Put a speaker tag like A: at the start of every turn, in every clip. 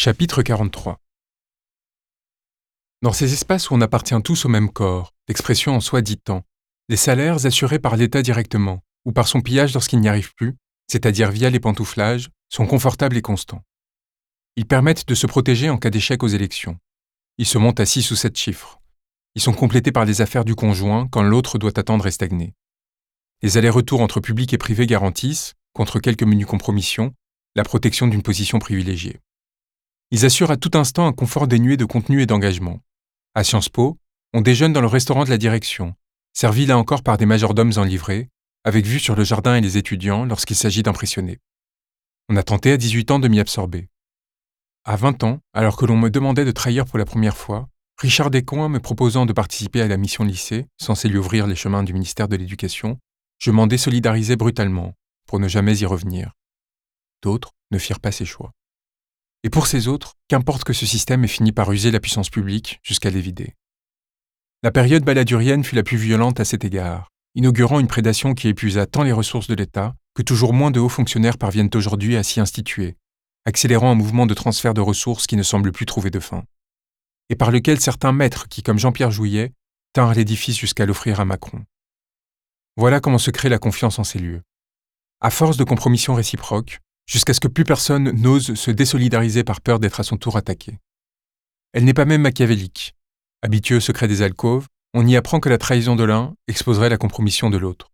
A: Chapitre 43 Dans ces espaces où on appartient tous au même corps, l'expression en soi dit tant, les salaires assurés par l'État directement, ou par son pillage lorsqu'il n'y arrive plus, c'est-à-dire via les pantouflages, sont confortables et constants. Ils permettent de se protéger en cas d'échec aux élections. Ils se montent à 6 ou 7 chiffres. Ils sont complétés par les affaires du conjoint quand l'autre doit attendre et stagner. Les allers-retours entre public et privé garantissent, contre quelques menus compromissions, la protection d'une position privilégiée. Ils assurent à tout instant un confort dénué de contenu et d'engagement. À Sciences Po, on déjeune dans le restaurant de la direction, servi là encore par des majordomes en livrée, avec vue sur le jardin et les étudiants lorsqu'il s'agit d'impressionner. On a tenté à 18 ans de m'y absorber. À 20 ans, alors que l'on me demandait de trahir pour la première fois, Richard Descoings me proposant de participer à la mission lycée, censée lui ouvrir les chemins du ministère de l'Éducation, je m'en désolidarisais brutalement, pour ne jamais y revenir. D'autres ne firent pas ces choix. Et pour ces autres, qu'importe que ce système ait fini par user la puissance publique jusqu'à les vider. La période baladurienne fut la plus violente à cet égard, inaugurant une prédation qui épuisa tant les ressources de l'État que toujours moins de hauts fonctionnaires parviennent aujourd'hui à s'y instituer, accélérant un mouvement de transfert de ressources qui ne semble plus trouver de fin, et par lequel certains maîtres qui, comme Jean-Pierre Jouillet, tinrent l'édifice jusqu'à l'offrir à Macron. Voilà comment se crée la confiance en ces lieux. À force de compromissions réciproques, jusqu'à ce que plus personne n'ose se désolidariser par peur d'être à son tour attaqué. Elle n'est pas même machiavélique. Habitué au secret des alcôves, on y apprend que la trahison de l'un exposerait la compromission de l'autre.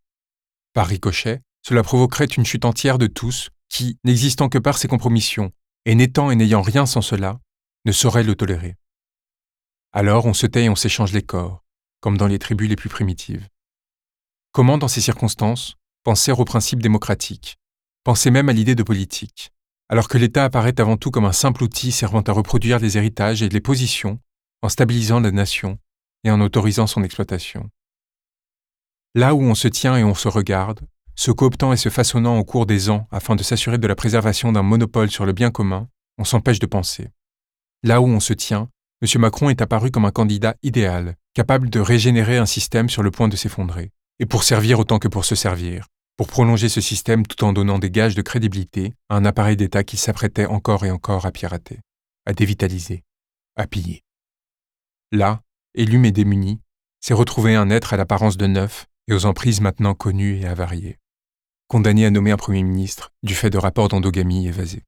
A: Par ricochet, cela provoquerait une chute entière de tous qui, n'existant que par ces compromissions, et n'étant et n'ayant rien sans cela, ne sauraient le tolérer. Alors on se tait et on s'échange les corps, comme dans les tribus les plus primitives. Comment, dans ces circonstances, penser aux principes démocratiques, Pensez même à l'idée de politique, alors que l'État apparaît avant tout comme un simple outil servant à reproduire les héritages et les positions, en stabilisant la nation et en autorisant son exploitation. Là où on se tient et on se regarde, se cooptant et se façonnant au cours des ans afin de s'assurer de la préservation d'un monopole sur le bien commun, on s'empêche de penser. Là où on se tient, M. Macron est apparu comme un candidat idéal, capable de régénérer un système sur le point de s'effondrer, et pour servir autant que pour se servir, pour prolonger ce système tout en donnant des gages de crédibilité à un appareil d'État qui s'apprêtait encore et encore à pirater, à dévitaliser, à piller. Là, élu mais démuni, s'est retrouvé un être à l'apparence de neuf et aux emprises maintenant connues et avariées, condamné à nommer un Premier ministre du fait de rapports d'endogamie évasés.